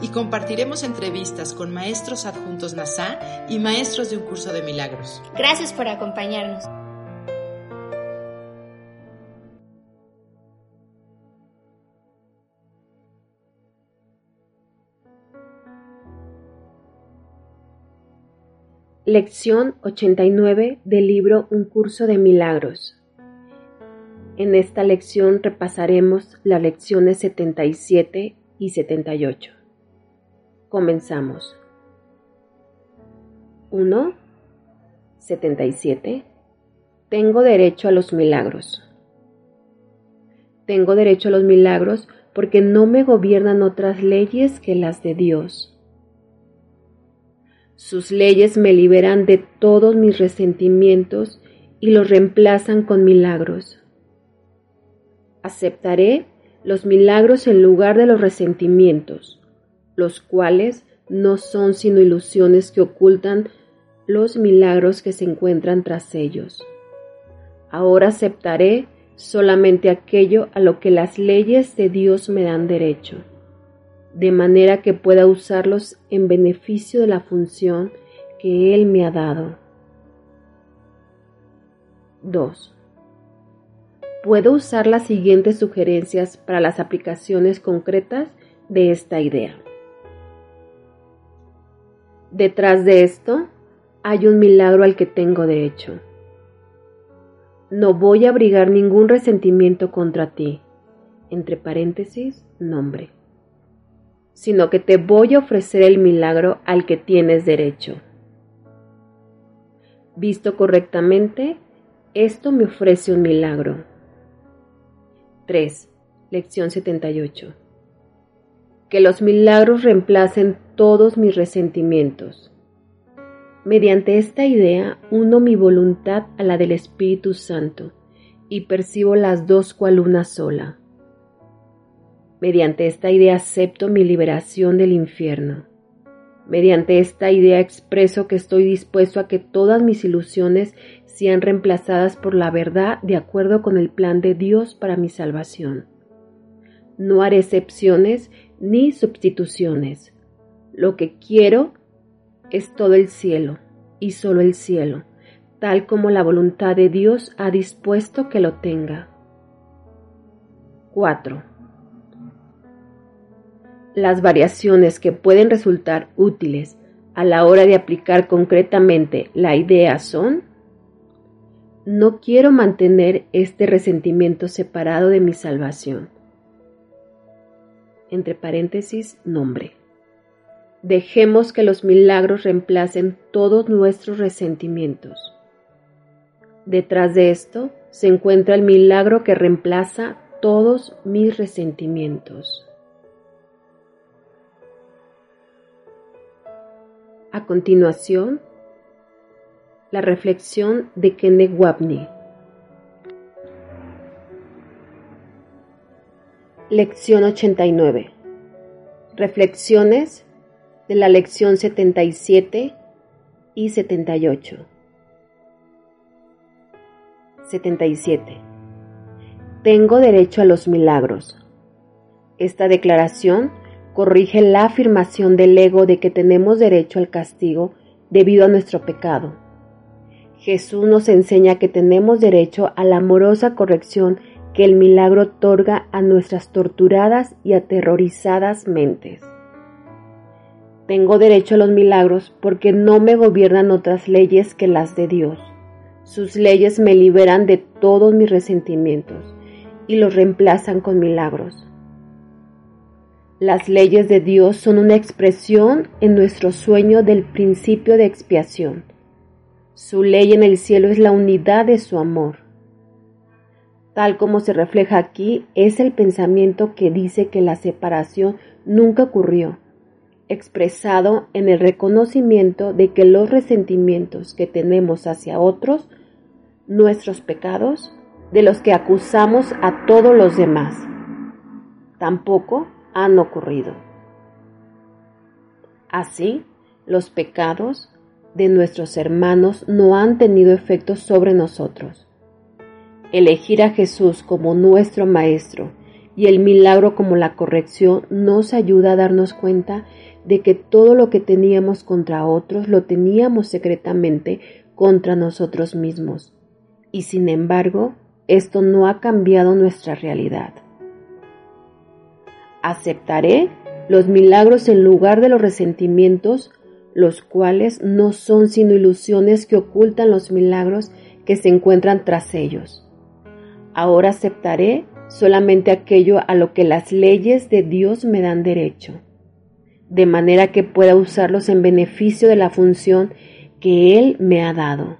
Y compartiremos entrevistas con maestros adjuntos NASA y maestros de un curso de milagros. Gracias por acompañarnos. Lección 89 del libro Un curso de milagros. En esta lección repasaremos las lecciones 77 y 78. Comenzamos. 1. 77. Tengo derecho a los milagros. Tengo derecho a los milagros porque no me gobiernan otras leyes que las de Dios. Sus leyes me liberan de todos mis resentimientos y los reemplazan con milagros. Aceptaré los milagros en lugar de los resentimientos, los cuales no son sino ilusiones que ocultan los milagros que se encuentran tras ellos. Ahora aceptaré solamente aquello a lo que las leyes de Dios me dan derecho de manera que pueda usarlos en beneficio de la función que Él me ha dado. 2. Puedo usar las siguientes sugerencias para las aplicaciones concretas de esta idea. Detrás de esto hay un milagro al que tengo derecho. No voy a abrigar ningún resentimiento contra ti. Entre paréntesis, nombre sino que te voy a ofrecer el milagro al que tienes derecho. Visto correctamente, esto me ofrece un milagro. 3. Lección 78. Que los milagros reemplacen todos mis resentimientos. Mediante esta idea uno mi voluntad a la del Espíritu Santo y percibo las dos cual una sola. Mediante esta idea acepto mi liberación del infierno. Mediante esta idea expreso que estoy dispuesto a que todas mis ilusiones sean reemplazadas por la verdad de acuerdo con el plan de Dios para mi salvación. No haré excepciones ni sustituciones. Lo que quiero es todo el cielo y solo el cielo, tal como la voluntad de Dios ha dispuesto que lo tenga. 4. Las variaciones que pueden resultar útiles a la hora de aplicar concretamente la idea son no quiero mantener este resentimiento separado de mi salvación. Entre paréntesis, nombre. Dejemos que los milagros reemplacen todos nuestros resentimientos. Detrás de esto se encuentra el milagro que reemplaza todos mis resentimientos. A continuación, la reflexión de Kenneth Wapney. Lección 89. Reflexiones de la lección 77 y 78. 77. Tengo derecho a los milagros. Esta declaración corrige la afirmación del ego de que tenemos derecho al castigo debido a nuestro pecado. Jesús nos enseña que tenemos derecho a la amorosa corrección que el milagro otorga a nuestras torturadas y aterrorizadas mentes. Tengo derecho a los milagros porque no me gobiernan otras leyes que las de Dios. Sus leyes me liberan de todos mis resentimientos y los reemplazan con milagros. Las leyes de Dios son una expresión en nuestro sueño del principio de expiación. Su ley en el cielo es la unidad de su amor. Tal como se refleja aquí, es el pensamiento que dice que la separación nunca ocurrió, expresado en el reconocimiento de que los resentimientos que tenemos hacia otros, nuestros pecados, de los que acusamos a todos los demás, tampoco han ocurrido. Así, los pecados de nuestros hermanos no han tenido efecto sobre nosotros. Elegir a Jesús como nuestro Maestro y el milagro como la corrección nos ayuda a darnos cuenta de que todo lo que teníamos contra otros lo teníamos secretamente contra nosotros mismos. Y sin embargo, esto no ha cambiado nuestra realidad. Aceptaré los milagros en lugar de los resentimientos, los cuales no son sino ilusiones que ocultan los milagros que se encuentran tras ellos. Ahora aceptaré solamente aquello a lo que las leyes de Dios me dan derecho, de manera que pueda usarlos en beneficio de la función que Él me ha dado.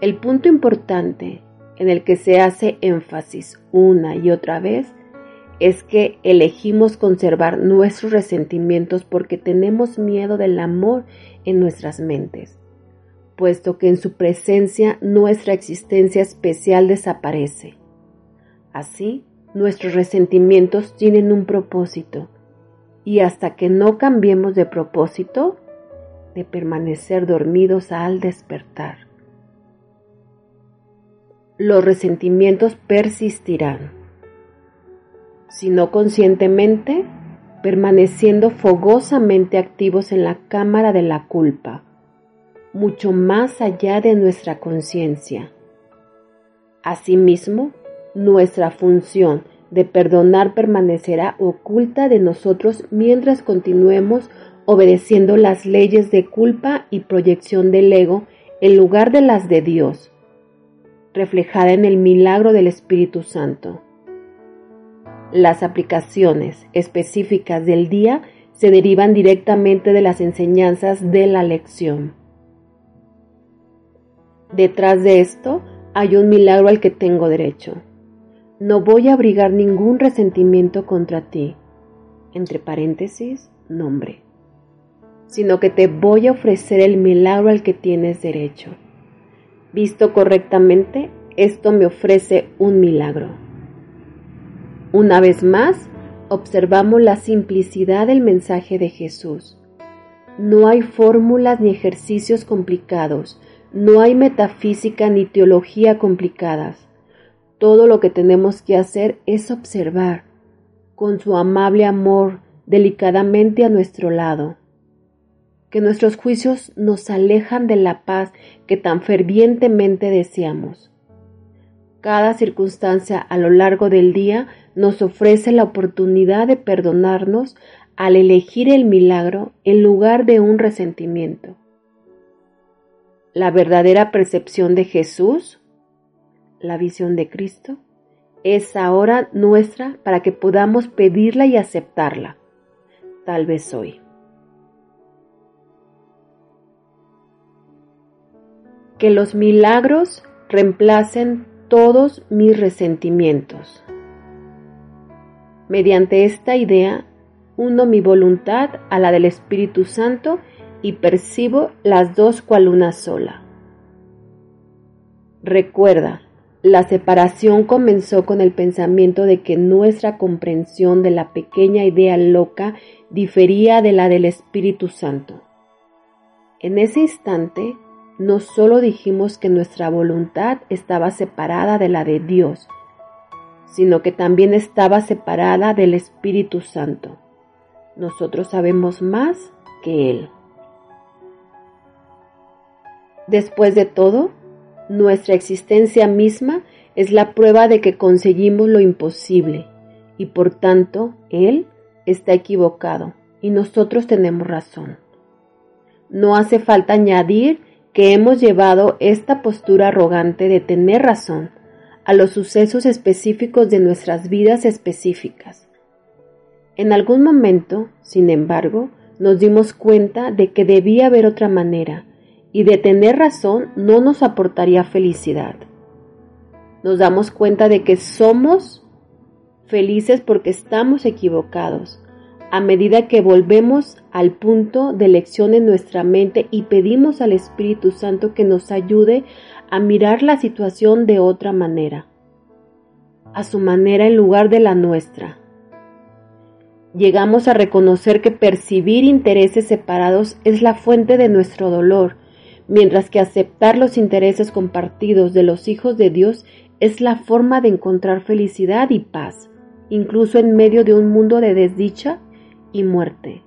El punto importante en el que se hace énfasis una y otra vez es que elegimos conservar nuestros resentimientos porque tenemos miedo del amor en nuestras mentes, puesto que en su presencia nuestra existencia especial desaparece. Así, nuestros resentimientos tienen un propósito, y hasta que no cambiemos de propósito, de permanecer dormidos al despertar. Los resentimientos persistirán sino conscientemente, permaneciendo fogosamente activos en la cámara de la culpa, mucho más allá de nuestra conciencia. Asimismo, nuestra función de perdonar permanecerá oculta de nosotros mientras continuemos obedeciendo las leyes de culpa y proyección del ego en lugar de las de Dios, reflejada en el milagro del Espíritu Santo. Las aplicaciones específicas del día se derivan directamente de las enseñanzas de la lección. Detrás de esto hay un milagro al que tengo derecho. No voy a abrigar ningún resentimiento contra ti, entre paréntesis, nombre, sino que te voy a ofrecer el milagro al que tienes derecho. Visto correctamente, esto me ofrece un milagro. Una vez más, observamos la simplicidad del mensaje de Jesús. No hay fórmulas ni ejercicios complicados, no hay metafísica ni teología complicadas. Todo lo que tenemos que hacer es observar, con su amable amor, delicadamente a nuestro lado. Que nuestros juicios nos alejan de la paz que tan fervientemente deseamos. Cada circunstancia a lo largo del día nos ofrece la oportunidad de perdonarnos al elegir el milagro en lugar de un resentimiento. La verdadera percepción de Jesús, la visión de Cristo, es ahora nuestra para que podamos pedirla y aceptarla, tal vez hoy. Que los milagros reemplacen todos mis resentimientos. Mediante esta idea, uno mi voluntad a la del Espíritu Santo y percibo las dos cual una sola. Recuerda, la separación comenzó con el pensamiento de que nuestra comprensión de la pequeña idea loca difería de la del Espíritu Santo. En ese instante, no solo dijimos que nuestra voluntad estaba separada de la de Dios, sino que también estaba separada del Espíritu Santo. Nosotros sabemos más que Él. Después de todo, nuestra existencia misma es la prueba de que conseguimos lo imposible y por tanto Él está equivocado y nosotros tenemos razón. No hace falta añadir que hemos llevado esta postura arrogante de tener razón a los sucesos específicos de nuestras vidas específicas. En algún momento, sin embargo, nos dimos cuenta de que debía haber otra manera y de tener razón no nos aportaría felicidad. Nos damos cuenta de que somos felices porque estamos equivocados, a medida que volvemos al punto de elección en nuestra mente y pedimos al Espíritu Santo que nos ayude a mirar la situación de otra manera, a su manera en lugar de la nuestra. Llegamos a reconocer que percibir intereses separados es la fuente de nuestro dolor, mientras que aceptar los intereses compartidos de los hijos de Dios es la forma de encontrar felicidad y paz, incluso en medio de un mundo de desdicha y muerte.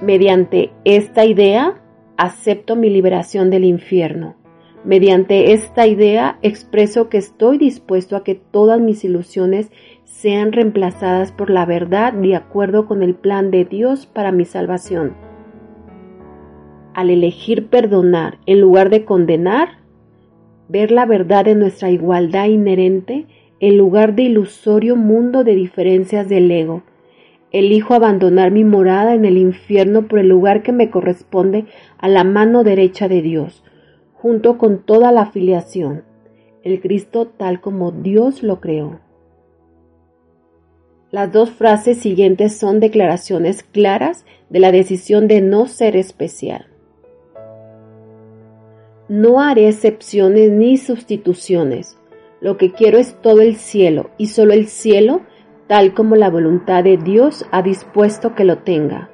Mediante esta idea, acepto mi liberación del infierno. Mediante esta idea expreso que estoy dispuesto a que todas mis ilusiones sean reemplazadas por la verdad de acuerdo con el plan de Dios para mi salvación. Al elegir perdonar en lugar de condenar, ver la verdad de nuestra igualdad inherente en lugar de ilusorio mundo de diferencias del ego. Elijo abandonar mi morada en el infierno por el lugar que me corresponde a la mano derecha de Dios, junto con toda la filiación, el Cristo tal como Dios lo creó. Las dos frases siguientes son declaraciones claras de la decisión de no ser especial. No haré excepciones ni sustituciones. Lo que quiero es todo el cielo y solo el cielo tal como la voluntad de Dios ha dispuesto que lo tenga.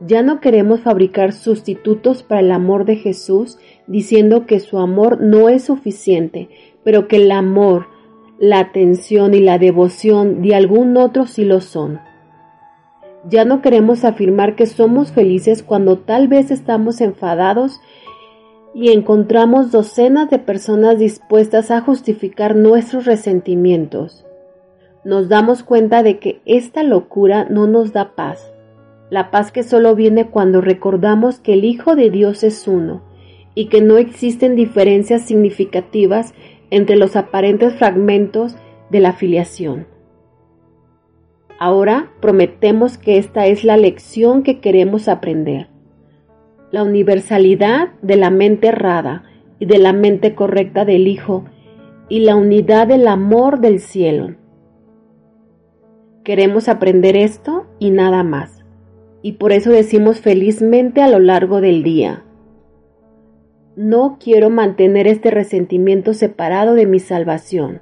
Ya no queremos fabricar sustitutos para el amor de Jesús diciendo que su amor no es suficiente, pero que el amor, la atención y la devoción de algún otro sí lo son. Ya no queremos afirmar que somos felices cuando tal vez estamos enfadados y encontramos docenas de personas dispuestas a justificar nuestros resentimientos. Nos damos cuenta de que esta locura no nos da paz, la paz que solo viene cuando recordamos que el Hijo de Dios es uno y que no existen diferencias significativas entre los aparentes fragmentos de la filiación. Ahora prometemos que esta es la lección que queremos aprender la universalidad de la mente errada y de la mente correcta del Hijo y la unidad del amor del cielo. Queremos aprender esto y nada más, y por eso decimos felizmente a lo largo del día. No quiero mantener este resentimiento separado de mi salvación.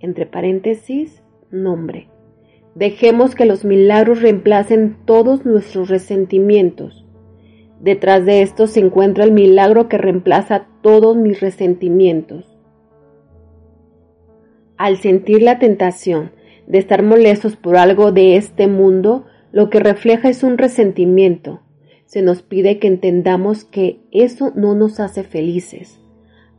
Entre paréntesis, nombre. Dejemos que los milagros reemplacen todos nuestros resentimientos Detrás de esto se encuentra el milagro que reemplaza todos mis resentimientos. Al sentir la tentación de estar molestos por algo de este mundo, lo que refleja es un resentimiento. Se nos pide que entendamos que eso no nos hace felices.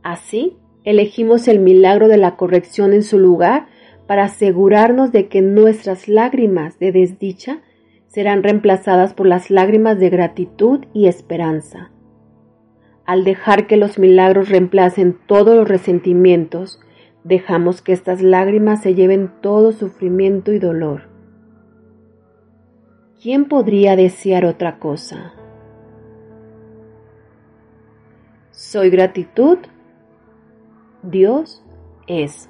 Así, elegimos el milagro de la corrección en su lugar para asegurarnos de que nuestras lágrimas de desdicha serán reemplazadas por las lágrimas de gratitud y esperanza. Al dejar que los milagros reemplacen todos los resentimientos, dejamos que estas lágrimas se lleven todo sufrimiento y dolor. ¿Quién podría desear otra cosa? Soy gratitud. Dios es.